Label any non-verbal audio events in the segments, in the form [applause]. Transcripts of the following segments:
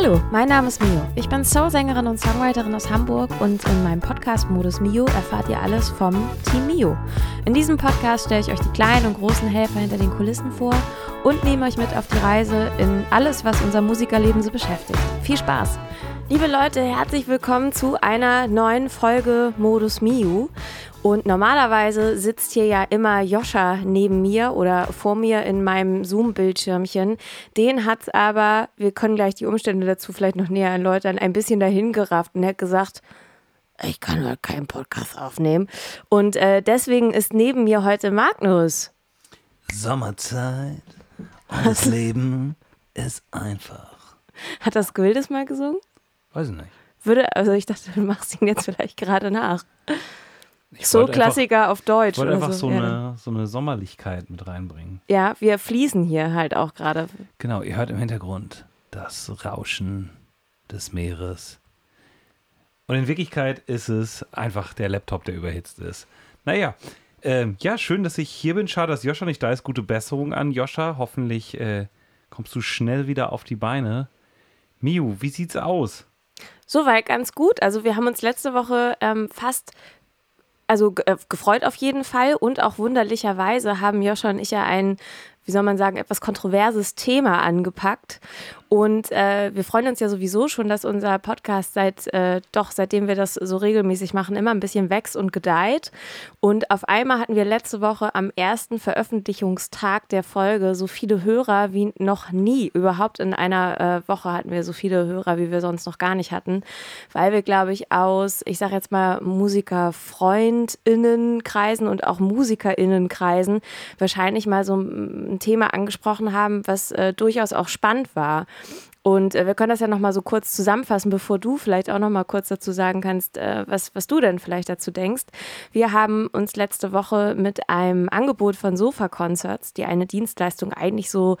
Hallo, mein Name ist Mio. Ich bin Soul-Sängerin und Songwriterin aus Hamburg und in meinem Podcast-Modus Mio erfahrt ihr alles vom Team Mio. In diesem Podcast stelle ich euch die kleinen und großen Helfer hinter den Kulissen vor und nehme euch mit auf die Reise in alles, was unser Musikerleben so beschäftigt. Viel Spaß! Liebe Leute, herzlich willkommen zu einer neuen Folge Modus Miu. Und normalerweise sitzt hier ja immer Joscha neben mir oder vor mir in meinem Zoom-Bildschirmchen. Den hat aber, wir können gleich die Umstände dazu vielleicht noch näher erläutern, ein bisschen dahin gerafft und er hat gesagt, ich kann heute keinen Podcast aufnehmen. Und äh, deswegen ist neben mir heute Magnus. Sommerzeit und das [laughs] Leben ist einfach. Hat das Gwildes mal gesungen? Weiß ich nicht. Würde, also ich dachte, du machst ihn jetzt vielleicht gerade nach. So Klassiker einfach, auf Deutsch. Ich wollte einfach so, so, eine, so eine Sommerlichkeit mit reinbringen. Ja, wir fließen hier halt auch gerade. Genau, ihr hört im Hintergrund das Rauschen des Meeres. Und in Wirklichkeit ist es einfach der Laptop, der überhitzt ist. Naja, ähm, ja, schön, dass ich hier bin. Schade, dass Joscha nicht da ist. Gute Besserung an Joscha. Hoffentlich äh, kommst du schnell wieder auf die Beine. Miu, wie sieht's aus? Soweit ganz gut. Also wir haben uns letzte Woche ähm, fast also äh, gefreut auf jeden Fall und auch wunderlicherweise haben Joscha und ich ja ein wie soll man sagen, etwas kontroverses Thema angepackt. Und äh, wir freuen uns ja sowieso schon, dass unser Podcast seit äh, doch, seitdem wir das so regelmäßig machen, immer ein bisschen wächst und gedeiht. Und auf einmal hatten wir letzte Woche am ersten Veröffentlichungstag der Folge so viele Hörer wie noch nie. Überhaupt in einer äh, Woche hatten wir so viele Hörer, wie wir sonst noch gar nicht hatten. Weil wir, glaube ich, aus, ich sage jetzt mal, Musiker-FreundInnenkreisen und auch MusikerInnenkreisen wahrscheinlich mal so ein Thema angesprochen haben, was äh, durchaus auch spannend war. Und äh, wir können das ja nochmal so kurz zusammenfassen, bevor du vielleicht auch nochmal kurz dazu sagen kannst, äh, was, was du denn vielleicht dazu denkst. Wir haben uns letzte Woche mit einem Angebot von Sofa Concerts, die eine Dienstleistung eigentlich so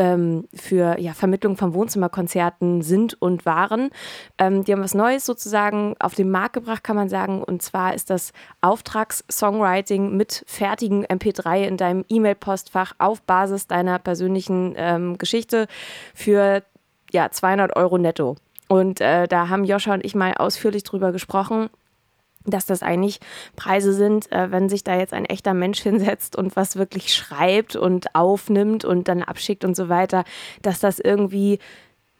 ähm, für ja, Vermittlung von Wohnzimmerkonzerten sind und waren. Ähm, die haben was Neues sozusagen auf den Markt gebracht, kann man sagen. Und zwar ist das Auftrags-Songwriting mit fertigen MP3 in deinem E-Mail-Postfach auf Basis deiner persönlichen ähm, Geschichte für ja, 200 Euro netto. Und äh, da haben Joscha und ich mal ausführlich drüber gesprochen dass das eigentlich Preise sind, äh, wenn sich da jetzt ein echter Mensch [laughs] hinsetzt und was wirklich schreibt und aufnimmt und dann abschickt und so weiter, dass das irgendwie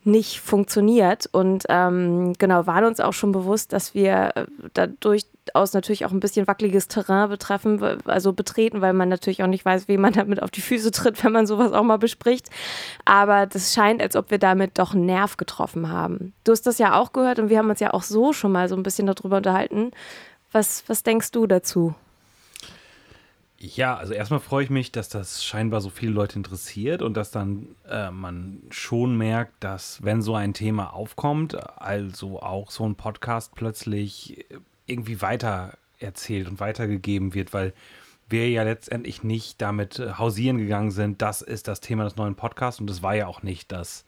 nicht funktioniert. Und ähm, genau, waren uns auch schon bewusst, dass wir äh, da durchaus natürlich auch ein bisschen wackeliges Terrain betreffen, also betreten, weil man natürlich auch nicht weiß, wie man damit auf die Füße tritt, wenn man sowas auch mal bespricht. Aber das scheint, als ob wir damit doch einen Nerv getroffen haben. Du hast das ja auch gehört und wir haben uns ja auch so schon mal so ein bisschen darüber unterhalten. Was, was denkst du dazu? Ja, also erstmal freue ich mich, dass das scheinbar so viele Leute interessiert und dass dann äh, man schon merkt, dass wenn so ein Thema aufkommt, also auch so ein Podcast plötzlich irgendwie weiter erzählt und weitergegeben wird, weil wir ja letztendlich nicht damit äh, hausieren gegangen sind, das ist das Thema des neuen Podcasts und das war ja auch nicht das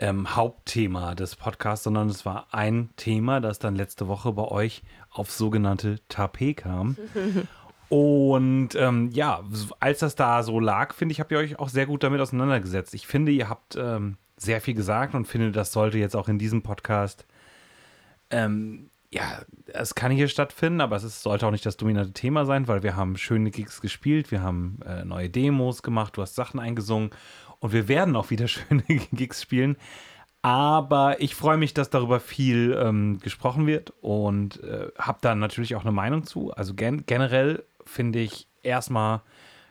ähm, Hauptthema des Podcasts, sondern es war ein Thema, das dann letzte Woche bei euch auf sogenannte Tapet kam. [laughs] Und ähm, ja, als das da so lag, finde ich, habt ihr euch auch sehr gut damit auseinandergesetzt. Ich finde, ihr habt ähm, sehr viel gesagt und finde, das sollte jetzt auch in diesem Podcast, ähm, ja, es kann hier stattfinden, aber es ist, sollte auch nicht das dominante Thema sein, weil wir haben schöne Gigs gespielt, wir haben äh, neue Demos gemacht, du hast Sachen eingesungen und wir werden auch wieder [laughs] schöne Gigs spielen. Aber ich freue mich, dass darüber viel ähm, gesprochen wird und äh, habe da natürlich auch eine Meinung zu. Also gen generell finde ich, erstmal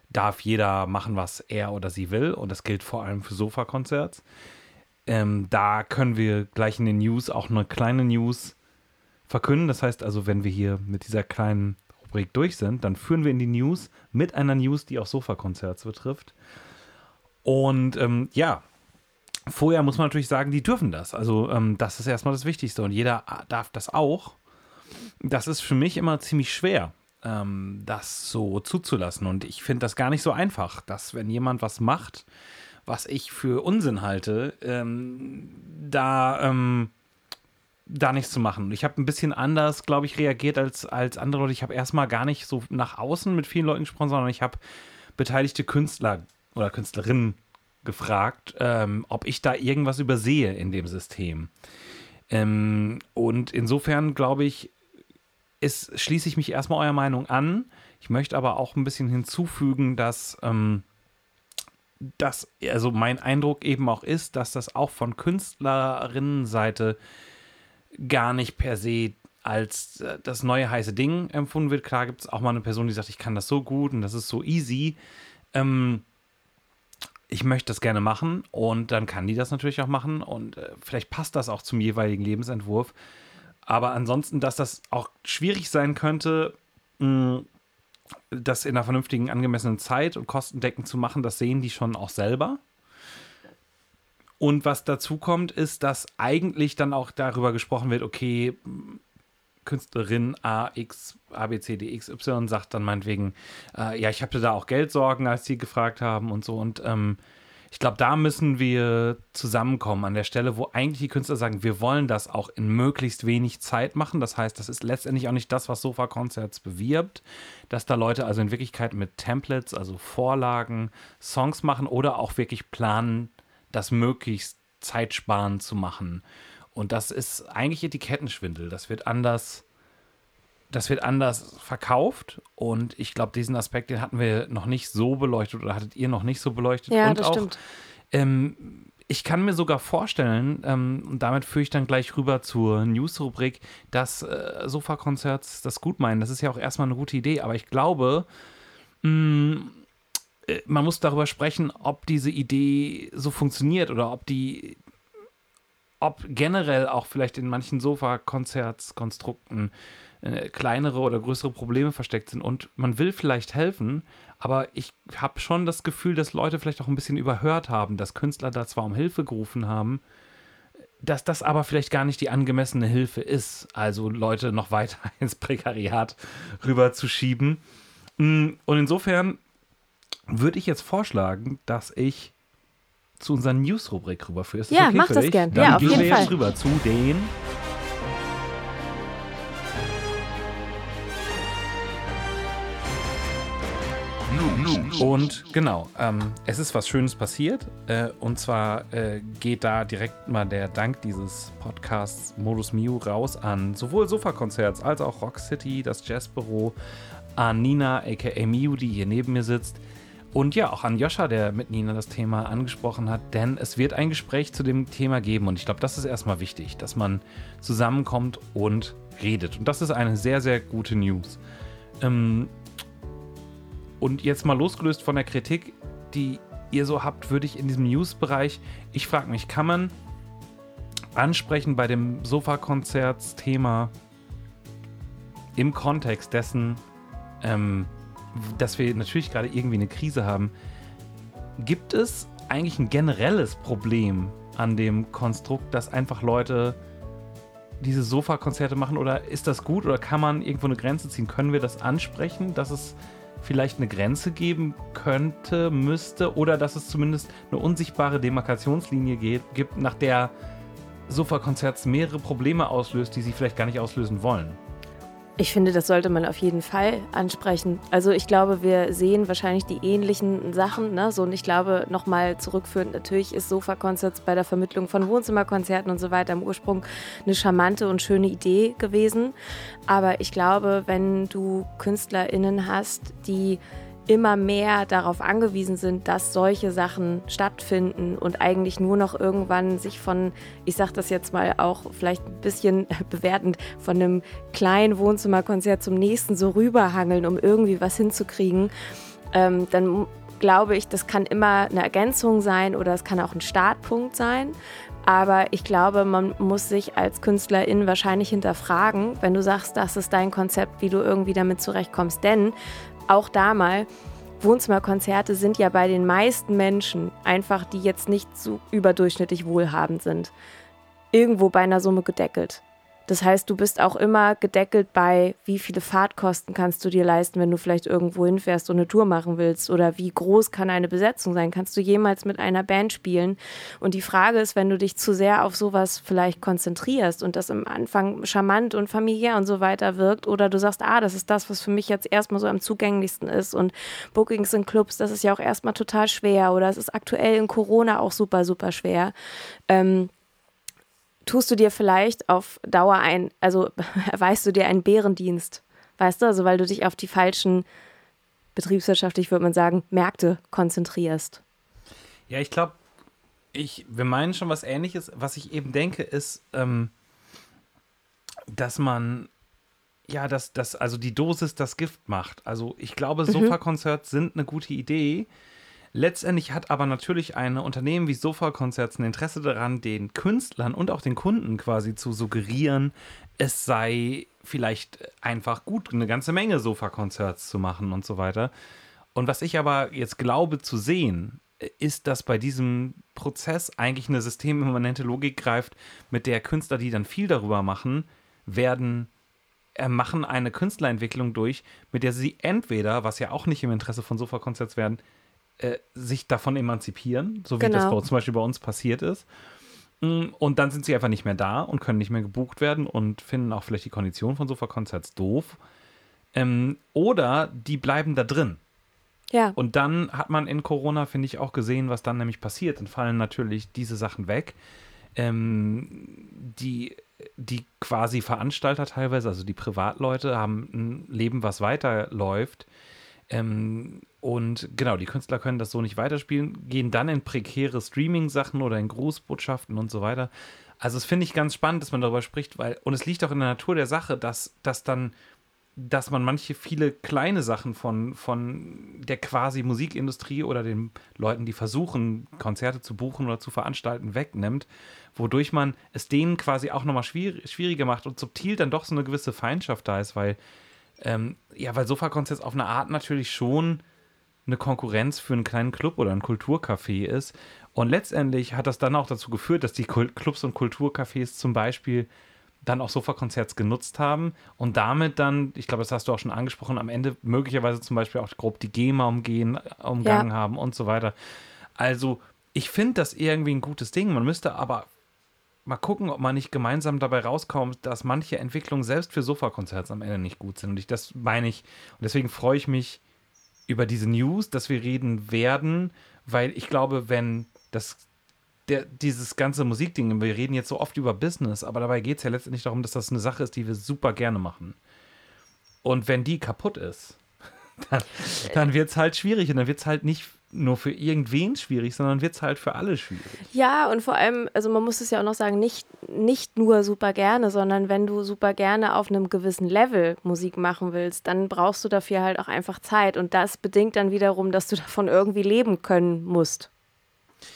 darf jeder machen, was er oder sie will. Und das gilt vor allem für Sofa-Konzerts. Ähm, da können wir gleich in den News auch eine kleine News verkünden. Das heißt also, wenn wir hier mit dieser kleinen Rubrik durch sind, dann führen wir in die News mit einer News, die auch Sofa-Konzerts betrifft. Und ähm, ja, vorher muss man natürlich sagen, die dürfen das. Also ähm, das ist erstmal das Wichtigste und jeder darf das auch. Das ist für mich immer ziemlich schwer, ähm, das so zuzulassen. Und ich finde das gar nicht so einfach, dass wenn jemand was macht, was ich für Unsinn halte, ähm, da, ähm, da nichts zu machen. Ich habe ein bisschen anders, glaube ich, reagiert als, als andere Leute. Ich habe erstmal gar nicht so nach außen mit vielen Leuten gesprochen, sondern ich habe beteiligte Künstler oder Künstlerinnen gefragt, ähm, ob ich da irgendwas übersehe in dem System. Ähm, und insofern glaube ich, ist, schließe ich mich erstmal eurer Meinung an. Ich möchte aber auch ein bisschen hinzufügen, dass, ähm, dass also mein Eindruck eben auch ist, dass das auch von Künstlerinnenseite gar nicht per se als äh, das neue heiße Ding empfunden wird. Klar gibt es auch mal eine Person, die sagt, ich kann das so gut und das ist so easy. Ähm, ich möchte das gerne machen und dann kann die das natürlich auch machen und äh, vielleicht passt das auch zum jeweiligen Lebensentwurf. Aber ansonsten, dass das auch schwierig sein könnte, mh, das in einer vernünftigen, angemessenen Zeit und kostendeckend zu machen, das sehen die schon auch selber. Und was dazu kommt, ist, dass eigentlich dann auch darüber gesprochen wird, okay, Künstlerin AX, ABCDXY sagt dann meinetwegen, äh, ja, ich hatte da auch Geldsorgen, als sie gefragt haben und so. Und ähm, ich glaube, da müssen wir zusammenkommen an der Stelle, wo eigentlich die Künstler sagen, wir wollen das auch in möglichst wenig Zeit machen. Das heißt, das ist letztendlich auch nicht das, was Sofa Concerts bewirbt, dass da Leute also in Wirklichkeit mit Templates, also Vorlagen, Songs machen oder auch wirklich planen, das möglichst zeitsparend zu machen. Und das ist eigentlich Etikettenschwindel. Das wird anders, das wird anders verkauft. Und ich glaube, diesen Aspekt, den hatten wir noch nicht so beleuchtet oder hattet ihr noch nicht so beleuchtet. Ja, und das auch, stimmt. Ähm, ich kann mir sogar vorstellen, ähm, und damit führe ich dann gleich rüber zur News-Rubrik, dass äh, Sofa-Konzerts das gut meinen. Das ist ja auch erstmal eine gute Idee, aber ich glaube, mh, äh, man muss darüber sprechen, ob diese Idee so funktioniert oder ob die ob generell auch vielleicht in manchen Sofa-Konzertskonstrukten äh, kleinere oder größere Probleme versteckt sind und man will vielleicht helfen, aber ich habe schon das Gefühl, dass Leute vielleicht auch ein bisschen überhört haben, dass Künstler da zwar um Hilfe gerufen haben, dass das aber vielleicht gar nicht die angemessene Hilfe ist, also Leute noch weiter [laughs] ins Prekariat rüberzuschieben. Mm, und insofern würde ich jetzt vorschlagen, dass ich zu unserer News-Rubrik rüberführe. Ist Ja, okay mach das gern. Dann Ja, auf gehen jeden wir Fall. jetzt rüber zu den Und genau, ähm, es ist was Schönes passiert. Äh, und zwar äh, geht da direkt mal der Dank dieses Podcasts Modus Mio raus an sowohl Sofa-Konzerts als auch Rock City, das Jazzbüro, an Nina, aka Miu, die hier neben mir sitzt. Und ja, auch an Joscha, der mit Nina das Thema angesprochen hat, denn es wird ein Gespräch zu dem Thema geben. Und ich glaube, das ist erstmal wichtig, dass man zusammenkommt und redet. Und das ist eine sehr, sehr gute News. Ähm, und jetzt mal losgelöst von der Kritik, die ihr so habt, würde ich in diesem News-Bereich, ich frage mich, kann man ansprechen bei dem Sofa-Konzerts-Thema im Kontext dessen, ähm, dass wir natürlich gerade irgendwie eine Krise haben, gibt es eigentlich ein generelles Problem an dem Konstrukt, dass einfach Leute diese Sofa-Konzerte machen oder ist das gut oder kann man irgendwo eine Grenze ziehen? Können wir das ansprechen, dass es vielleicht eine Grenze geben könnte, müsste oder dass es zumindest eine unsichtbare Demarkationslinie gibt, nach der Sofa-Konzerts mehrere Probleme auslöst, die sie vielleicht gar nicht auslösen wollen? Ich finde, das sollte man auf jeden Fall ansprechen. Also ich glaube, wir sehen wahrscheinlich die ähnlichen Sachen. Ne? So, und ich glaube, nochmal zurückführend, natürlich ist Sofa-Concerts bei der Vermittlung von Wohnzimmerkonzerten und so weiter im Ursprung eine charmante und schöne Idee gewesen. Aber ich glaube, wenn du KünstlerInnen hast, die immer mehr darauf angewiesen sind, dass solche Sachen stattfinden und eigentlich nur noch irgendwann sich von, ich sag das jetzt mal auch vielleicht ein bisschen [laughs] bewertend, von einem kleinen Wohnzimmerkonzert zum nächsten so rüberhangeln, um irgendwie was hinzukriegen, ähm, dann glaube ich, das kann immer eine Ergänzung sein oder es kann auch ein Startpunkt sein. Aber ich glaube, man muss sich als Künstlerin wahrscheinlich hinterfragen, wenn du sagst, das ist dein Konzept, wie du irgendwie damit zurechtkommst. Denn auch da mal, Wohnzimmerkonzerte sind ja bei den meisten Menschen einfach, die jetzt nicht so überdurchschnittlich wohlhabend sind, irgendwo bei einer Summe gedeckelt. Das heißt, du bist auch immer gedeckelt bei, wie viele Fahrtkosten kannst du dir leisten, wenn du vielleicht irgendwo hinfährst und eine Tour machen willst oder wie groß kann eine Besetzung sein? Kannst du jemals mit einer Band spielen? Und die Frage ist, wenn du dich zu sehr auf sowas vielleicht konzentrierst und das am Anfang charmant und familiär und so weiter wirkt oder du sagst, ah, das ist das, was für mich jetzt erstmal so am zugänglichsten ist und Bookings in Clubs, das ist ja auch erstmal total schwer oder es ist aktuell in Corona auch super, super schwer. Ähm, tust du dir vielleicht auf Dauer ein, also [laughs] erweist du dir einen Bärendienst, weißt du, also weil du dich auf die falschen, betriebswirtschaftlich würde man sagen, Märkte konzentrierst. Ja, ich glaube, ich, wir meinen schon was ähnliches. Was ich eben denke, ist, ähm, dass man, ja, dass, dass also die Dosis das Gift macht. Also ich glaube, mhm. Sofa-Konzerts sind eine gute Idee. Letztendlich hat aber natürlich ein Unternehmen wie Sofa-Konzerts ein Interesse daran, den Künstlern und auch den Kunden quasi zu suggerieren, es sei vielleicht einfach gut, eine ganze Menge Sofa-Konzerts zu machen und so weiter. Und was ich aber jetzt glaube zu sehen, ist, dass bei diesem Prozess eigentlich eine systemimmanente Logik greift, mit der Künstler, die dann viel darüber machen, werden äh, machen eine Künstlerentwicklung durch, mit der sie entweder, was ja auch nicht im Interesse von Sofa-Konzerts werden, äh, sich davon emanzipieren, so wie genau. das bei, zum Beispiel bei uns passiert ist. Mm, und dann sind sie einfach nicht mehr da und können nicht mehr gebucht werden und finden auch vielleicht die Kondition von Sofa-Konzerts doof. Ähm, oder die bleiben da drin. Ja. Und dann hat man in Corona, finde ich, auch gesehen, was dann nämlich passiert. Dann fallen natürlich diese Sachen weg. Ähm, die, die quasi Veranstalter teilweise, also die Privatleute, haben ein Leben, was weiterläuft. Ähm, und genau, die Künstler können das so nicht weiterspielen, gehen dann in prekäre Streaming-Sachen oder in Grußbotschaften und so weiter. Also, das finde ich ganz spannend, dass man darüber spricht, weil, und es liegt auch in der Natur der Sache, dass, dass dann, dass man manche viele kleine Sachen von, von der quasi Musikindustrie oder den Leuten, die versuchen, Konzerte zu buchen oder zu veranstalten, wegnimmt, wodurch man es denen quasi auch nochmal schwierig, schwieriger macht und subtil dann doch so eine gewisse Feindschaft da ist, weil, ähm, ja, weil Sofa-Konzerts auf eine Art natürlich schon eine Konkurrenz für einen kleinen Club oder ein Kulturcafé ist. Und letztendlich hat das dann auch dazu geführt, dass die Clubs und Kulturcafés zum Beispiel dann auch Sofakonzerts genutzt haben und damit dann, ich glaube, das hast du auch schon angesprochen, am Ende möglicherweise zum Beispiel auch grob die GEMA umgehen, umgangen ja. haben und so weiter. Also, ich finde das irgendwie ein gutes Ding. Man müsste aber mal gucken, ob man nicht gemeinsam dabei rauskommt, dass manche Entwicklungen selbst für Sofakonzerts am Ende nicht gut sind. Und ich, das meine ich, und deswegen freue ich mich über diese News, dass wir reden werden, weil ich glaube, wenn das der, dieses ganze Musikding, wir reden jetzt so oft über Business, aber dabei geht es ja letztendlich darum, dass das eine Sache ist, die wir super gerne machen. Und wenn die kaputt ist, [laughs] dann, dann wird es halt schwierig und dann wird es halt nicht nur für irgendwen schwierig, sondern wird es halt für alle schwierig. Ja, und vor allem, also man muss es ja auch noch sagen, nicht, nicht nur super gerne, sondern wenn du super gerne auf einem gewissen Level Musik machen willst, dann brauchst du dafür halt auch einfach Zeit. Und das bedingt dann wiederum, dass du davon irgendwie leben können musst.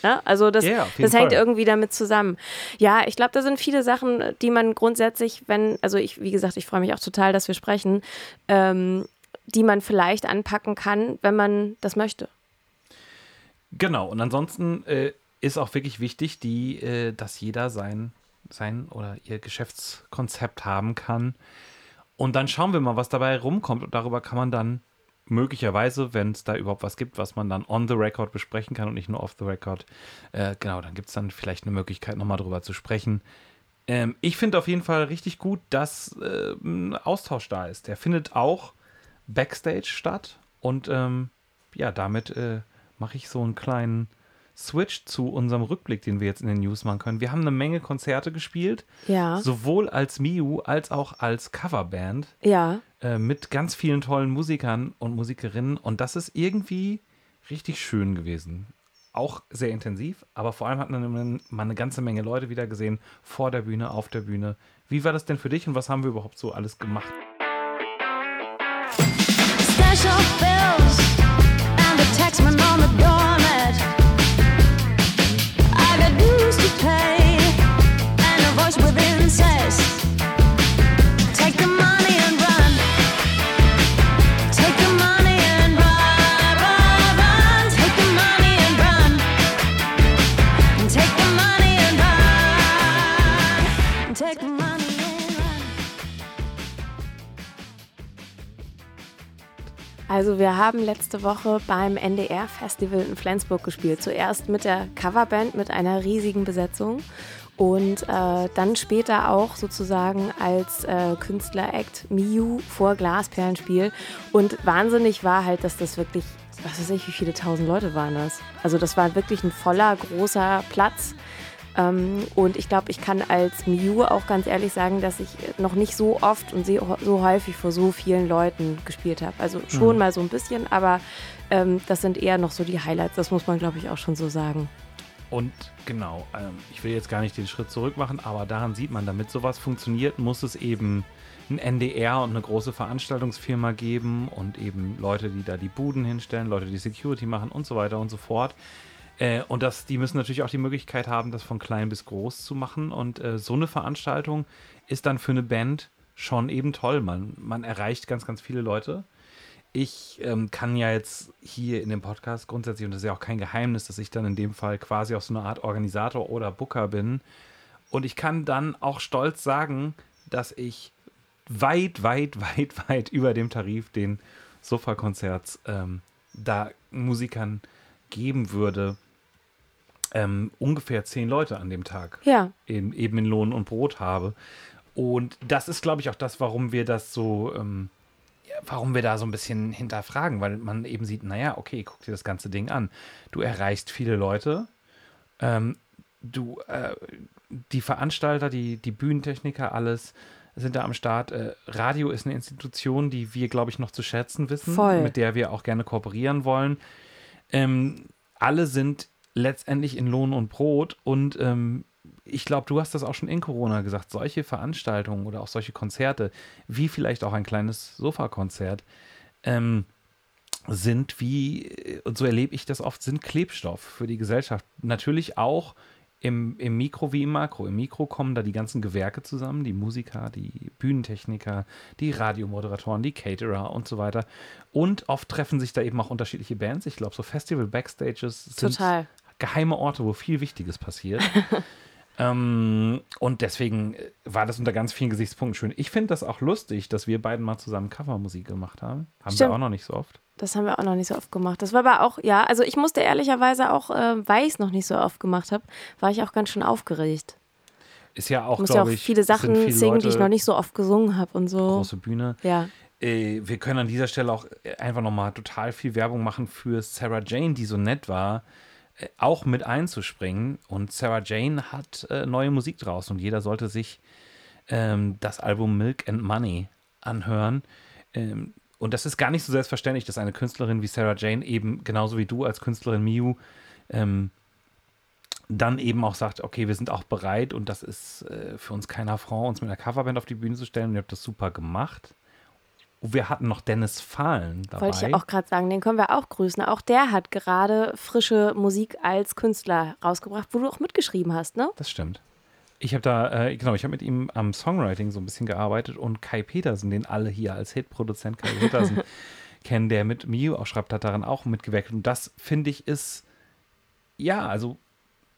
Ja, also das, yeah, das hängt Fall. irgendwie damit zusammen. Ja, ich glaube, da sind viele Sachen, die man grundsätzlich, wenn, also ich, wie gesagt, ich freue mich auch total, dass wir sprechen, ähm, die man vielleicht anpacken kann, wenn man das möchte. Genau, und ansonsten äh, ist auch wirklich wichtig, die, äh, dass jeder sein, sein oder ihr Geschäftskonzept haben kann. Und dann schauen wir mal, was dabei rumkommt. Und darüber kann man dann möglicherweise, wenn es da überhaupt was gibt, was man dann on the record besprechen kann und nicht nur off the record, äh, genau, dann gibt es dann vielleicht eine Möglichkeit, nochmal drüber zu sprechen. Ähm, ich finde auf jeden Fall richtig gut, dass äh, ein Austausch da ist. Der findet auch backstage statt und ähm, ja, damit äh, mache ich so einen kleinen Switch zu unserem Rückblick, den wir jetzt in den News machen können. Wir haben eine Menge Konzerte gespielt. Ja. Sowohl als Miu als auch als Coverband. Ja. Äh, mit ganz vielen tollen Musikern und Musikerinnen. Und das ist irgendwie richtig schön gewesen. Auch sehr intensiv, aber vor allem hat man mal eine ganze Menge Leute wieder gesehen. Vor der Bühne, auf der Bühne. Wie war das denn für dich und was haben wir überhaupt so alles gemacht? Special Bills. Also wir haben letzte Woche beim NDR Festival in Flensburg gespielt. Zuerst mit der Coverband mit einer riesigen Besetzung und äh, dann später auch sozusagen als äh, Künstler-Act Miu vor Glasperlenspiel. Und wahnsinnig war halt, dass das wirklich, was weiß ich, wie viele tausend Leute waren das? Also das war wirklich ein voller, großer Platz. Ähm, und ich glaube, ich kann als Miu auch ganz ehrlich sagen, dass ich noch nicht so oft und so häufig vor so vielen Leuten gespielt habe. Also schon mhm. mal so ein bisschen, aber ähm, das sind eher noch so die Highlights. Das muss man, glaube ich, auch schon so sagen. Und genau, ähm, ich will jetzt gar nicht den Schritt zurück machen, aber daran sieht man, damit sowas funktioniert, muss es eben ein NDR und eine große Veranstaltungsfirma geben und eben Leute, die da die Buden hinstellen, Leute, die Security machen und so weiter und so fort. Äh, und das, die müssen natürlich auch die Möglichkeit haben, das von klein bis groß zu machen. Und äh, so eine Veranstaltung ist dann für eine Band schon eben toll. Man, man erreicht ganz, ganz viele Leute ich ähm, kann ja jetzt hier in dem Podcast grundsätzlich, und das ist ja auch kein Geheimnis, dass ich dann in dem Fall quasi auch so eine Art Organisator oder Booker bin. Und ich kann dann auch stolz sagen, dass ich weit, weit, weit, weit über dem Tarif den Sofa-Konzerts ähm, da Musikern geben würde. Ähm, ungefähr zehn Leute an dem Tag ja. eben, eben in Lohn und Brot habe. Und das ist, glaube ich, auch das, warum wir das so ähm, warum wir da so ein bisschen hinterfragen, weil man eben sieht, naja, okay, guck dir das ganze Ding an. Du erreichst viele Leute, ähm, du, äh, die Veranstalter, die, die Bühnentechniker, alles sind da am Start. Äh, Radio ist eine Institution, die wir, glaube ich, noch zu schätzen wissen, Voll. mit der wir auch gerne kooperieren wollen. Ähm, alle sind letztendlich in Lohn und Brot und ähm, ich glaube, du hast das auch schon in Corona gesagt, solche Veranstaltungen oder auch solche Konzerte, wie vielleicht auch ein kleines Sofakonzert, ähm, sind wie, und so erlebe ich das oft, sind Klebstoff für die Gesellschaft. Natürlich auch im, im Mikro wie im Makro. Im Mikro kommen da die ganzen Gewerke zusammen, die Musiker, die Bühnentechniker, die Radiomoderatoren, die Caterer und so weiter. Und oft treffen sich da eben auch unterschiedliche Bands. Ich glaube, so Festival-Backstages sind Total. Geheime Orte, wo viel Wichtiges passiert. [laughs] Ähm, und deswegen äh, war das unter ganz vielen Gesichtspunkten schön. Ich finde das auch lustig, dass wir beiden mal zusammen Covermusik gemacht haben. Haben Stimmt. wir auch noch nicht so oft. Das haben wir auch noch nicht so oft gemacht. Das war aber auch, ja, also ich musste ehrlicherweise auch, äh, weil ich es noch nicht so oft gemacht habe, war ich auch ganz schön aufgeregt. Ist ja auch, glaube ja ich, viele Sachen viele singen, Leute, die ich noch nicht so oft gesungen habe und so. Große Bühne. Ja. Äh, wir können an dieser Stelle auch einfach nochmal total viel Werbung machen für Sarah Jane, die so nett war, äh, auch mit einzuspringen. Und Sarah Jane hat äh, neue Musik draußen und jeder sollte sich ähm, das Album Milk and Money anhören. Ähm, und das ist gar nicht so selbstverständlich, dass eine Künstlerin wie Sarah Jane eben genauso wie du als Künstlerin Miu ähm, dann eben auch sagt, okay, wir sind auch bereit und das ist äh, für uns kein Affront, uns mit einer Coverband auf die Bühne zu stellen. Und ihr habt das super gemacht. Wir hatten noch Dennis Fahlen dabei. Wollte ich auch gerade sagen, den können wir auch grüßen. Auch der hat gerade frische Musik als Künstler rausgebracht, wo du auch mitgeschrieben hast, ne? Das stimmt. Ich habe da, äh, genau, ich habe mit ihm am Songwriting so ein bisschen gearbeitet und Kai Petersen, den alle hier als Hitproduzent Kai Petersen [laughs] kennen, der mit Miu auch schreibt, hat daran auch mitgewirkt. Und das finde ich ist, ja, also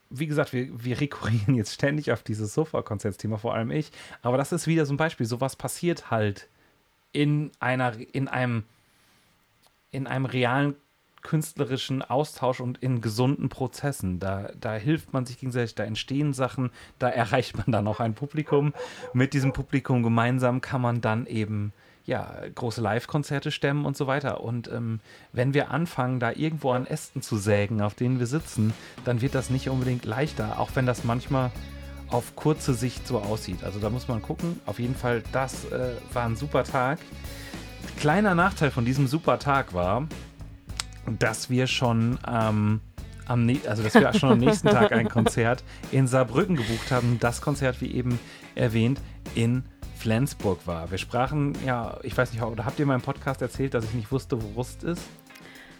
wie gesagt, wir, wir rekurrieren jetzt ständig auf dieses Sofa-Konzertsthema, vor allem ich. Aber das ist wieder so ein Beispiel. Sowas passiert halt in einer, in einem, in einem realen künstlerischen Austausch und in gesunden Prozessen. Da, da hilft man sich gegenseitig, da entstehen Sachen, da erreicht man dann auch ein Publikum. Mit diesem Publikum gemeinsam kann man dann eben ja, große Live-Konzerte stemmen und so weiter. Und ähm, wenn wir anfangen, da irgendwo an Ästen zu sägen, auf denen wir sitzen, dann wird das nicht unbedingt leichter, auch wenn das manchmal auf kurze Sicht so aussieht. Also da muss man gucken. Auf jeden Fall, das äh, war ein super Tag. Kleiner Nachteil von diesem super Tag war, dass wir schon ähm, am, also dass wir schon am nächsten Tag ein Konzert in Saarbrücken gebucht haben. Das Konzert, wie eben erwähnt, in Flensburg war. Wir sprachen, ja, ich weiß nicht, oder habt ihr in meinem Podcast erzählt, dass ich nicht wusste, wo Rust ist?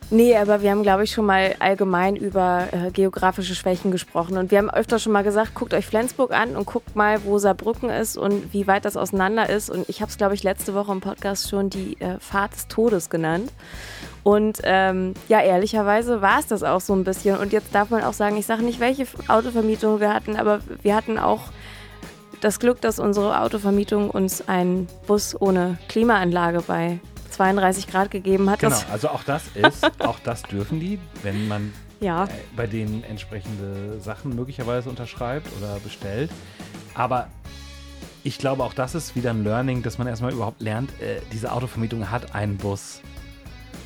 Nee, aber wir haben, glaube ich, schon mal allgemein über äh, geografische Schwächen gesprochen. Und wir haben öfter schon mal gesagt, guckt euch Flensburg an und guckt mal, wo Saarbrücken ist und wie weit das auseinander ist. Und ich habe es, glaube ich, letzte Woche im Podcast schon die äh, Fahrt des Todes genannt. Und ähm, ja, ehrlicherweise war es das auch so ein bisschen. Und jetzt darf man auch sagen, ich sage nicht, welche Autovermietung wir hatten, aber wir hatten auch das Glück, dass unsere Autovermietung uns einen Bus ohne Klimaanlage bei 32 Grad gegeben hat. Genau, also auch das ist, [laughs] auch das dürfen die, wenn man ja. äh, bei denen entsprechende Sachen möglicherweise unterschreibt oder bestellt. Aber ich glaube, auch das ist wieder ein Learning, dass man erstmal überhaupt lernt, äh, diese Autovermietung hat einen Bus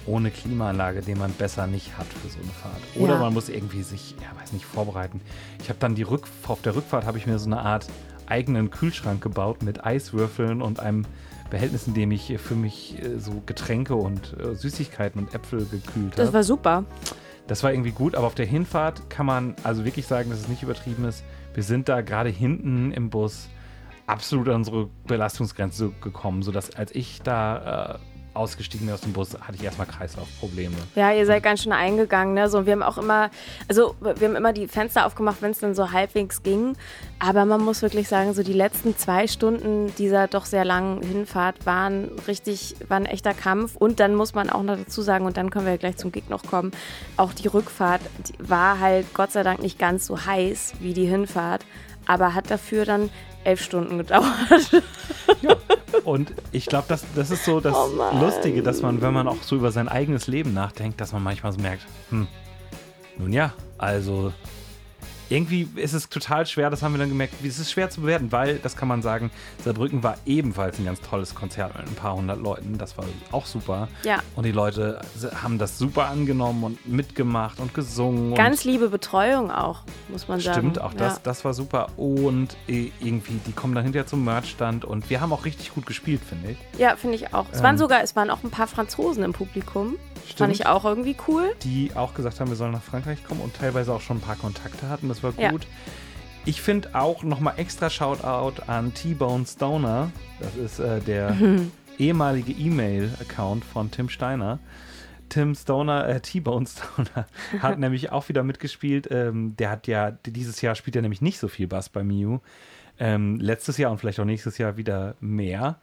ohne Klimaanlage, den man besser nicht hat für so eine Fahrt. Oder Ja. man muss irgendwie sich, ja, weiß nicht, vorbereiten. Ich habe dann die Rück auf der Rückfahrt habe ich mir so eine Art eigenen Kühlschrank gebaut mit Eiswürfeln und einem Behältnis, in dem ich für mich äh, so Getränke und äh, Süßigkeiten und Äpfel gekühlt Das habe. war super. Das war irgendwie gut, aber auf der Hinfahrt kann man also wirklich sagen, dass es nicht übertrieben ist. Wir sind da gerade hinten im Bus absolut an unsere Belastungsgrenze gekommen, sodass als ich da äh, ausgestiegen bin aus dem Bus, hatte ich erstmal Kreislaufprobleme. Ja, ihr seid ganz schön eingegangen, ne? So, wir haben auch immer, also wir haben immer die Fenster aufgemacht, wenn es dann so halbwegs ging. Aber man muss wirklich sagen, so die letzten zwei Stunden dieser doch sehr langen Hinfahrt waren richtig, war ein echter Kampf. Und dann muss man auch noch dazu sagen, und dann können wir gleich zum Gig noch kommen, auch die Rückfahrt die war halt Gott sei Dank nicht ganz so heiß wie die Hinfahrt, aber hat dafür dann elf Stunden gedauert. [laughs] Und ich glaube, das, das ist so das Oh. Lustige, dass man, wenn man auch so über sein eigenes Leben nachdenkt, dass man manchmal so merkt, hm, nun ja, also irgendwie ist es total schwer, das haben wir dann gemerkt, es ist schwer zu bewerten, weil, das kann man sagen, Saarbrücken war ebenfalls ein ganz tolles Konzert mit ein paar hundert Leuten, das war auch super. Ja. Und die Leute haben das super angenommen und mitgemacht und gesungen. Ganz liebe Betreuung auch, muss man und sagen. Stimmt, auch das, Ja. das war super. Und äh, irgendwie, die kommen dann hinterher zum Merchstand und wir haben auch richtig gut gespielt, finde ich. Ja, finde ich auch. Es waren Ähm. sogar, es waren auch ein paar Franzosen im Publikum. Stimmt. Fand ich auch irgendwie cool. die auch gesagt haben, wir sollen nach Frankreich kommen und teilweise auch schon ein paar Kontakte hatten. Das war Ja. gut. Ich finde auch nochmal extra Shoutout an T-Bone Stoner. Das ist äh, der [laughs] ehemalige E-Mail-Account von Tim Steiner. Tim Stoner, äh, T-Bone Stoner, [laughs] hat nämlich auch wieder mitgespielt. Ähm, der hat ja, dieses Jahr spielt er nämlich nicht so viel Bass bei Miu. Ähm, letztes Jahr und vielleicht auch nächstes Jahr wieder mehr.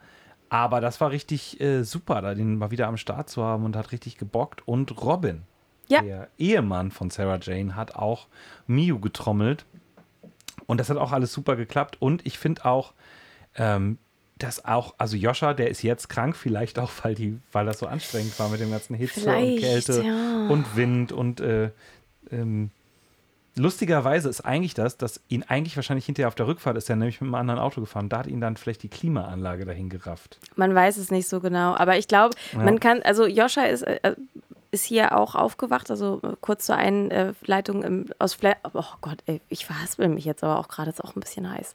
Aber das war richtig äh, super, da den mal wieder am Start zu haben und hat richtig gebockt. Und Robin, Ja. der Ehemann von Sarah Jane, hat auch Miu getrommelt. Und das hat auch alles super geklappt. Und ich finde auch, ähm, dass auch, also Joscha, der ist jetzt krank, vielleicht auch, weil, die, weil das so anstrengend war mit dem ganzen Hitze und Vielleicht, Kälte ja. und Wind und äh, ähm, lustigerweise ist eigentlich das, dass ihn eigentlich wahrscheinlich hinterher auf der Rückfahrt ist er nämlich mit einem anderen Auto gefahren. Da hat ihn dann vielleicht die Klimaanlage dahin gerafft. Man weiß es nicht so genau. Aber ich glaube, Ja. man kann, also Joscha ist, äh, ist hier auch aufgewacht, also äh, kurz zur Einleitung im, aus Fle Oh Gott, ey, ich verhaspel mich jetzt aber auch gerade, ist auch ein bisschen heiß.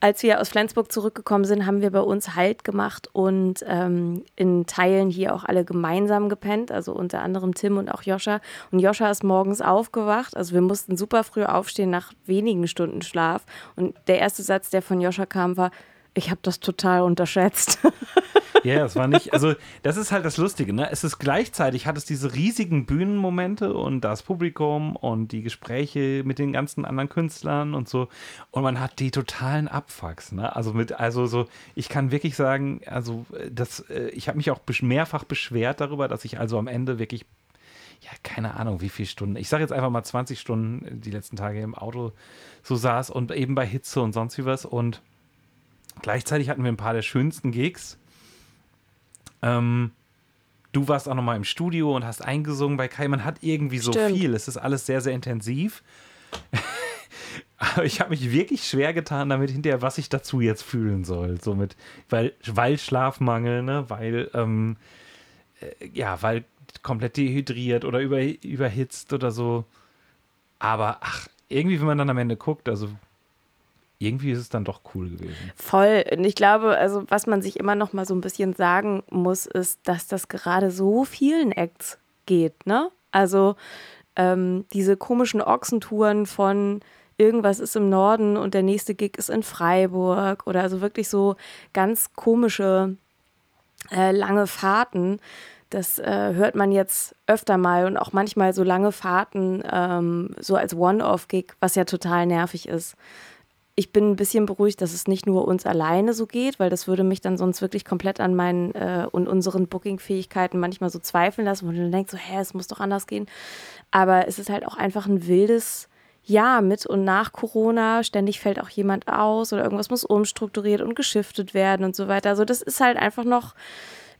Als wir aus Flensburg zurückgekommen sind, haben wir bei uns Halt gemacht und ähm, in Teilen hier auch alle gemeinsam gepennt, also unter anderem Tim und auch Joscha. Und Joscha ist morgens aufgewacht, also wir mussten super früh aufstehen nach wenigen Stunden Schlaf. Und der erste Satz, der von Joscha kam, war, ich habe das total unterschätzt. Ja, das war nicht, also das ist halt das Lustige, ne? Es ist gleichzeitig, hat es diese riesigen Bühnenmomente und das Publikum und die Gespräche mit den ganzen anderen Künstlern und so. Und man hat die totalen Abfucks, ne? Also mit, also so, ich kann wirklich sagen, also äh, das, äh, ich habe mich auch mehrfach beschwert darüber, dass ich also am Ende wirklich ja, keine Ahnung, wie viele Stunden. Ich sage jetzt einfach mal 20 Stunden die letzten Tage im Auto so saß und eben bei Hitze und sonst wie was. Und gleichzeitig hatten wir ein paar der schönsten Gigs. Ähm, du warst auch noch mal im Studio und hast eingesungen bei Kai. Man hat irgendwie so Stimmt. viel. Es ist alles sehr, sehr intensiv. [laughs] Aber ich habe mich wirklich schwer getan damit hinterher, was ich dazu jetzt fühlen soll. So mit, weil, weil Schlafmangel, ne? weil, ähm, äh, ja, weil komplett dehydriert oder über, überhitzt oder so. Aber ach, irgendwie, wenn man dann am Ende guckt, also irgendwie ist es dann doch cool gewesen. Voll. Und ich glaube, also was man sich immer noch mal so ein bisschen sagen muss, ist, dass das gerade so vielen Acts geht, ne? Also ähm, diese komischen Ochsentouren von irgendwas ist im Norden und der nächste Gig ist in Freiburg oder also wirklich so ganz komische äh, lange Fahrten. Das äh, hört man jetzt öfter mal und auch manchmal so lange Fahrten ähm, so als One-Off-Gig, was ja total nervig ist ich bin ein bisschen beruhigt, dass es nicht nur uns alleine so geht, weil das würde mich dann sonst wirklich komplett an meinen äh, und unseren Booking-Fähigkeiten manchmal so zweifeln lassen, wo dann denkst, so, hä, es muss doch anders gehen. Aber es ist halt auch einfach ein wildes Jahr mit und nach Corona. Ständig fällt auch jemand aus oder irgendwas muss umstrukturiert und geschiftet werden und so weiter. Also das ist halt einfach noch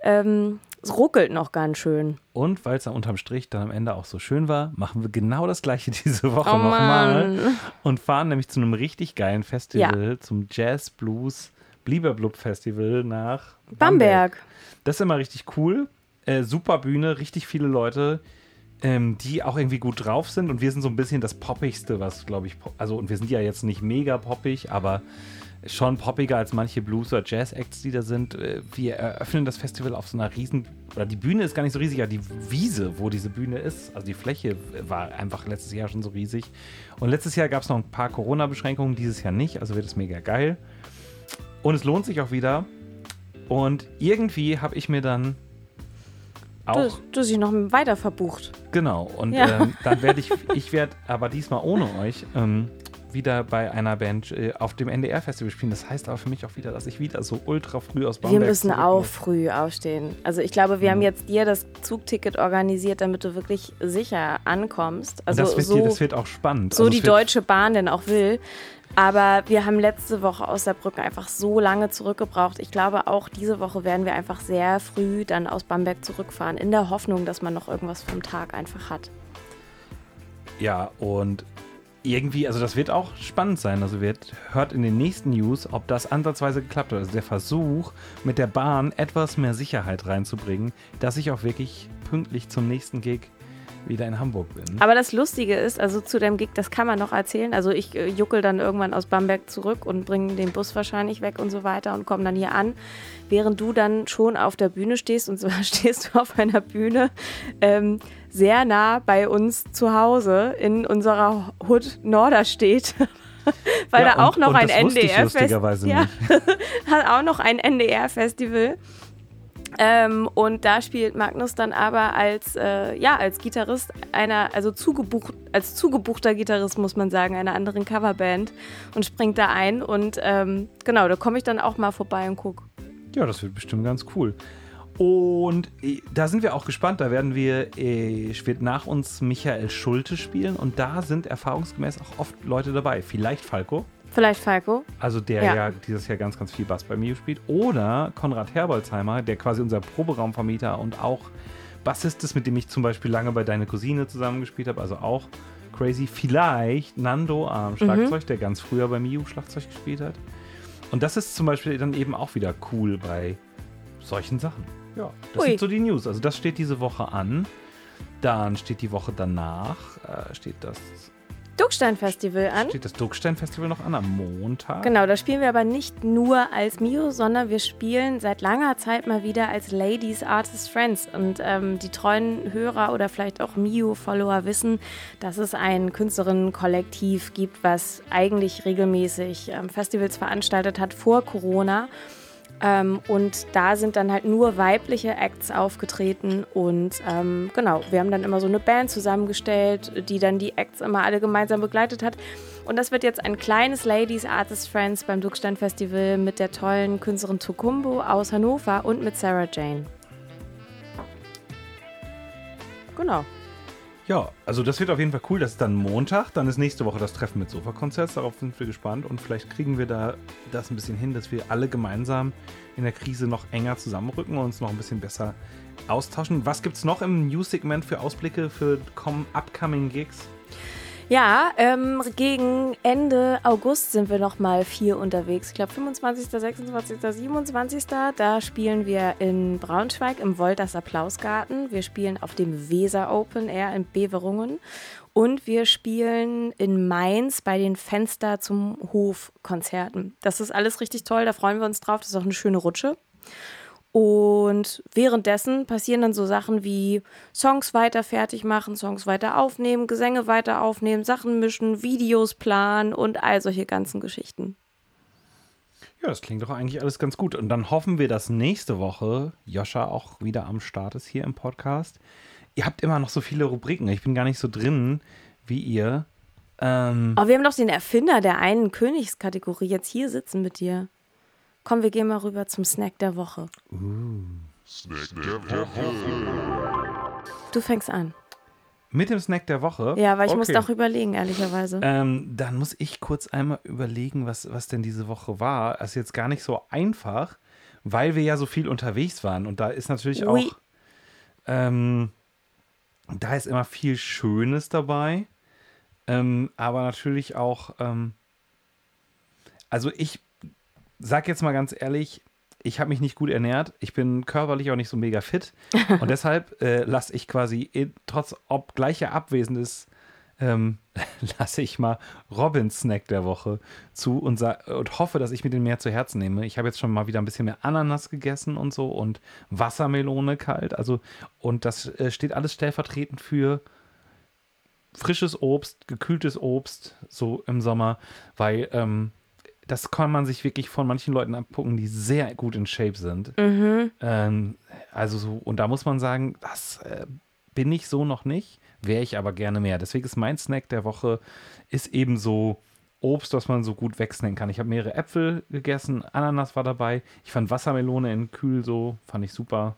ähm, es ruckelt noch ganz schön. Und weil es dann unterm Strich dann am Ende auch so schön war, machen wir genau das gleiche [laughs] diese Woche Oh nochmal und fahren nämlich zu einem richtig geilen Festival, zum Jazz Blues Blieberblub Festival nach Bamberg. Das ist immer richtig cool. Äh, super Bühne, richtig viele Leute, ähm, die auch irgendwie gut drauf sind. Und wir sind so ein bisschen das Poppigste, was, glaube ich, also, und wir sind ja jetzt nicht mega poppig, aber schon poppiger als manche Blues- oder Jazz-Acts, die da sind. Äh, Wir eröffnen das Festival auf so einer riesen, oder die Bühne ist gar nicht so riesig, aber die Wiese, wo diese Bühne ist, also die Fläche war einfach letztes Jahr schon so riesig. Und letztes Jahr gab es noch ein paar Corona-Beschränkungen, dieses Jahr nicht, also wird es mega geil. Und es lohnt sich auch wieder. Und irgendwie habe ich mir dann Du, auch du sie noch weiter verbucht. Genau, und Ja. ähm, dann werde ich, [laughs] ich werde aber diesmal ohne euch ähm, wieder bei einer Band äh, auf dem NDR-Festival spielen. Das heißt aber für mich auch wieder, dass ich wieder so ultra früh aus Bamberg Wir müssen auch früh aufstehen. Also ich glaube, wir haben jetzt dir das Zugticket organisiert, damit du wirklich sicher ankommst. Also das, wird, so, das wird auch spannend. so Also die Deutsche Bahn denn auch will. Aber wir haben letzte Woche aus Saarbrücken einfach so lange zurückgebraucht. Ich glaube, auch diese Woche werden wir einfach sehr früh dann aus Bamberg zurückfahren, in der Hoffnung, dass man noch irgendwas vom Tag einfach hat. Ja, und irgendwie, also das wird auch spannend sein. Also wird, hört in den nächsten News, ob das ansatzweise geklappt hat. Also der Versuch, mit der Bahn etwas mehr Sicherheit reinzubringen, dass ich auch wirklich pünktlich zum nächsten Gig wieder in Hamburg bin. Aber das Lustige ist, also zu dem Gig, das kann man noch erzählen. Also ich äh, juckel dann irgendwann aus Bamberg zurück und bringe den Bus wahrscheinlich weg und so weiter und komme dann hier an, während du dann schon auf der Bühne stehst. Und zwar [laughs] stehst du auf einer Bühne ähm, sehr nah bei uns zu Hause in unserer Hood Norderstedt. [laughs] Weil Ja, da auch und- noch und ein NDR-Festival. Ja, [laughs] hat auch noch ein NDR-Festival. Ähm, und da spielt Magnus dann aber als, äh, ja, als Gitarrist einer, also zugebucht, als zugebuchter Gitarrist, muss man sagen, einer anderen Coverband und springt da ein. Und ähm, genau, da komme ich dann auch mal vorbei und gucke. Ja, das wird bestimmt ganz cool. Und äh, da sind wir auch gespannt. Da werden wir, äh, wird nach uns Michael Schulte spielen und da sind erfahrungsgemäß auch oft Leute dabei. Vielleicht Falco, Vielleicht Falco. also der Ja. ja, dieses Jahr ganz, ganz viel Bass bei mir spielt. Oder Konrad Herbolzheimer, der quasi unser Proberaumvermieter und auch Bassist ist, mit dem ich zum Beispiel lange bei Deine Cousine zusammengespielt habe. Also auch crazy. Vielleicht Nando am Schlagzeug, der ganz früher bei Miu Schlagzeug gespielt hat. Und das ist zum Beispiel dann eben auch wieder cool bei solchen Sachen. Ja, das Ui. sind so die News. Also das steht diese Woche an. Dann steht die Woche danach, äh, steht das, Duckstein-Festival an. steht das Duckstein-Festival noch an am Montag. Genau, da spielen wir aber nicht nur als Mio, sondern wir spielen seit langer Zeit mal wieder als Ladies Artist Friends. Und ähm, die treuen Hörer oder vielleicht auch Mio-Follower wissen, dass es ein Künstlerinnen-Kollektiv gibt, was eigentlich regelmäßig ähm, Festivals veranstaltet hat vor Corona. Ähm, und da sind dann halt nur weibliche Acts aufgetreten und ähm, genau, wir haben dann immer so eine Band zusammengestellt, die dann die Acts immer alle gemeinsam begleitet hat. Und das wird jetzt ein kleines Ladies Artist Friends beim Duckstein Festival mit der tollen Künstlerin Tukumbo aus Hannover und mit Sarah Jane. Genau. Ja, also das wird auf jeden Fall cool. Das ist dann Montag. Dann ist nächste Woche das Treffen mit Sofa-Konzerts. Darauf sind wir gespannt. Und vielleicht kriegen wir da das ein bisschen hin, dass wir alle gemeinsam in der Krise noch enger zusammenrücken und uns noch ein bisschen besser austauschen. Was gibt es noch im News-Segment für Ausblicke für com upcoming Gigs? Ja, ähm, gegen Ende August sind wir noch mal vier unterwegs. Ich glaube 25., 26., 27. Da spielen wir in Braunschweig im Wolters Applausgarten. Wir spielen auf dem Weser Open Air in Beverungen. Und wir spielen in Mainz bei den Fenster zum Hof Konzerten. Das ist alles richtig toll, da freuen wir uns drauf. Das ist auch eine schöne Rutsche. Und währenddessen passieren dann so Sachen wie Songs weiter fertig machen, Songs weiter aufnehmen, Gesänge weiter aufnehmen, Sachen mischen, Videos planen und all solche ganzen Geschichten. Ja, das klingt doch eigentlich alles ganz gut. Und dann hoffen wir, dass nächste Woche Joscha auch wieder am Start ist hier im Podcast. Ihr habt immer noch so viele Rubriken. Ich bin gar nicht so drin wie ihr. Ähm, Aber wir haben doch den Erfinder der einen Königskategorie jetzt hier sitzen mit dir. Komm, wir gehen mal rüber zum Snack der Woche. Du fängst an. mit dem Snack der Woche. Ja, weil ich Okay. musste auch überlegen, ehrlicherweise. Ähm, dann muss ich kurz einmal überlegen, was, was denn diese Woche war. Das ist jetzt gar nicht so einfach, weil wir ja so viel unterwegs waren. Und da ist natürlich Oui. auch Ähm, da ist immer viel Schönes dabei. Ähm, aber natürlich auch, ähm, also ich sag jetzt mal ganz ehrlich, ich habe mich nicht gut ernährt. Ich bin körperlich auch nicht so mega fit. [laughs] Und deshalb äh, lasse ich quasi, in, trotz ob gleicher Abwesendes, ähm, [laughs] lasse ich mal Robins Snack der Woche zu und, und hoffe, dass ich mir den mehr zu Herzen nehme. Ich habe jetzt schon mal wieder ein bisschen mehr Ananas gegessen und so und Wassermelone kalt. Also, und das äh, steht alles stellvertretend für frisches Obst, gekühltes Obst, so im Sommer, weil ähm, das kann man sich wirklich von manchen Leuten abgucken, die sehr gut in Shape sind. Mhm. Ähm, also so, und da muss man sagen, das äh, bin ich so noch nicht, wäre ich aber gerne mehr. Deswegen ist mein Snack der Woche, ist eben so Obst, was man so gut wegsnacken kann. Ich habe mehrere Äpfel gegessen, Ananas war dabei. Ich fand Wassermelone in kühl so, fand ich super.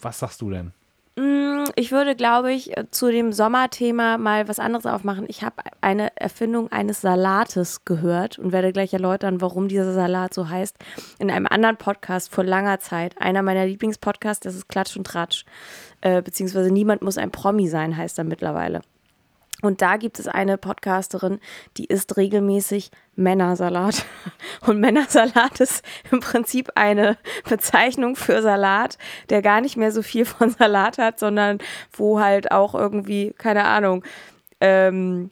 Was sagst du denn? Mm, ich würde, glaube ich, äh, zu dem Sommerthema mal was anderes aufmachen. Ich habe eine Erfindung eines Salates gehört und werde gleich erläutern, warum dieser Salat so heißt. In einem anderen Podcast vor langer Zeit. Einer meiner Lieblingspodcasts, das ist Klatsch und Tratsch. Äh, beziehungsweise Niemand muss ein Promi sein, heißt er mittlerweile. Und da gibt es eine Podcasterin, die isst regelmäßig Männersalat. [laughs] Und Männersalat ist im Prinzip eine Bezeichnung für Salat, der gar nicht mehr so viel von Salat hat, sondern wo halt auch irgendwie, keine Ahnung, ähm,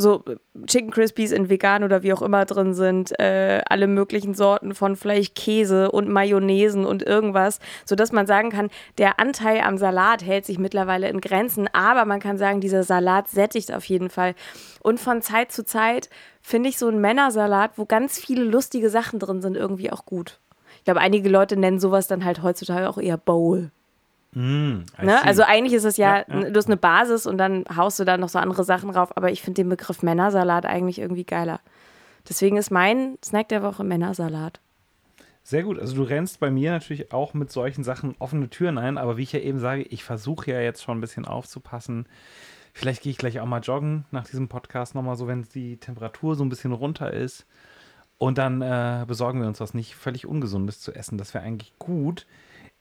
so Chicken Crispies in vegan oder wie auch immer drin sind, äh, alle möglichen Sorten von Fleisch, Käse und Mayonnaisen und irgendwas, sodass man sagen kann, der Anteil am Salat hält sich mittlerweile in Grenzen, aber man kann sagen, dieser Salat sättigt auf jeden Fall. Und von Zeit zu Zeit finde ich so einen Männersalat, wo ganz viele lustige Sachen drin sind, irgendwie auch gut. Ich glaube, einige Leute nennen sowas dann halt heutzutage auch eher Bowl. Mm, ne? Also eigentlich ist es ja, ja, ja, du hast eine Basis und dann haust du da noch so andere Sachen drauf, aber ich finde den Begriff Männersalat eigentlich irgendwie geiler. Deswegen ist mein Snack der Woche Männersalat. Sehr gut. Also du rennst bei mir natürlich auch mit solchen Sachen offene Türen ein, aber wie ich ja eben sage, ich versuche ja jetzt schon ein bisschen aufzupassen. Vielleicht gehe ich gleich auch mal joggen nach diesem Podcast nochmal so, wenn die Temperatur so ein bisschen runter ist. Und dann äh, besorgen wir uns was nicht völlig Ungesundes zu essen. Das wäre eigentlich gut.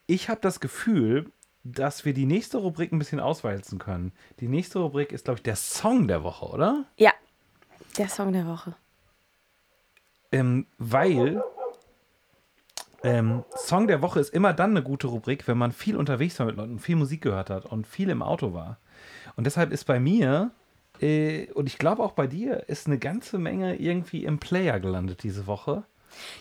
Ich habe das Gefühl, dass wir die nächste Rubrik ein bisschen auswalzen können. Die nächste Rubrik ist, glaube ich, der Song der Woche, oder? Ja, der Song der Woche. Ähm, weil ähm, Song der Woche ist immer dann eine gute Rubrik, wenn man viel unterwegs war mit Leuten, viel Musik gehört hat und viel im Auto war. Und deshalb ist bei mir äh, und ich glaube auch bei dir ist eine ganze Menge irgendwie im Player gelandet diese Woche.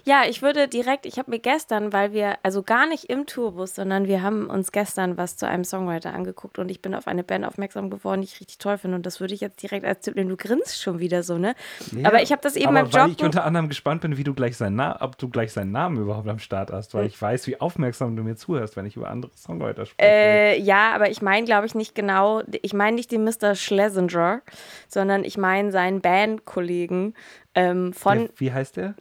Ja, ich würde direkt, ich habe mir gestern, weil wir, also gar nicht im Tourbus, sondern wir haben uns gestern was zu einem Songwriter angeguckt und ich bin auf eine Band aufmerksam geworden, die ich richtig toll finde und das würde ich jetzt direkt als Tipp nehmen. Du grinst schon wieder so, ne? Ja, aber ich habe das eben aber beim Job. Weil ich unter anderem gespannt bin, wie du gleich seinen ob du gleich seinen Namen überhaupt am Start hast, weil hm. ich weiß, wie aufmerksam du mir zuhörst, wenn ich über andere Songwriter spreche. Äh, ja, aber ich meine, glaube ich, nicht genau, ich meine nicht den Mr. Schlesinger, sondern ich meine seinen Bandkollegen ähm, von. Der, wie heißt der?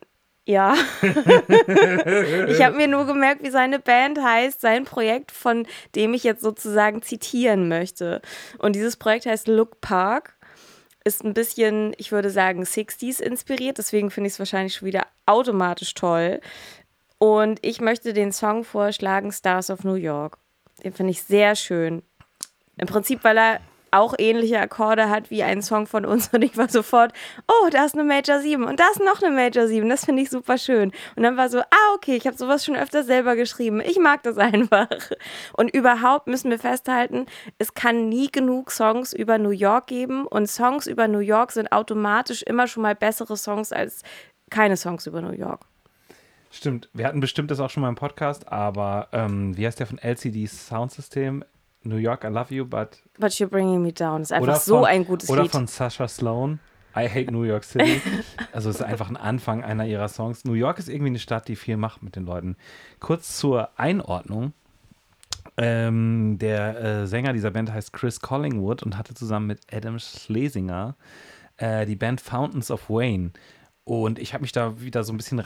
Ja. [laughs] ich habe mir nur gemerkt, wie seine Band heißt, sein Projekt, von dem ich jetzt sozusagen zitieren möchte. Und dieses Projekt heißt Look Park. Ist ein bisschen, ich würde sagen, 60s inspiriert. Deswegen finde ich es wahrscheinlich schon wieder automatisch toll. Und ich möchte den Song vorschlagen, Stars of New York. Den finde ich sehr schön. Im Prinzip, weil er auch ähnliche Akkorde hat wie ein Song von uns [laughs] und ich war sofort, oh, da ist eine Major 7 und da ist noch eine Major 7, das finde ich super schön. Und dann war so, ah, okay, ich habe sowas schon öfter selber geschrieben, ich mag das [laughs] einfach. Und überhaupt müssen wir festhalten, es kann nie genug Songs über New York geben und Songs über New York sind automatisch immer schon mal bessere Songs als keine Songs über New York. Stimmt, wir hatten bestimmt das auch schon mal im Podcast, aber ähm, wie heißt der von LCD Sound System? New York, I love you, but. But you're bringing me down. Ist einfach so von, ein gutes oder Lied. Oder von Sasha Sloan. I hate New York City. [laughs] also es ist einfach ein Anfang einer ihrer Songs. New York ist irgendwie eine Stadt, die viel macht mit den Leuten. Kurz zur Einordnung. Ähm, der äh, Sänger dieser Band heißt Chris Collingwood und hatte zusammen mit Adam Schlesinger äh, die Band Fountains of Wayne. Und ich habe mich da wieder so ein bisschen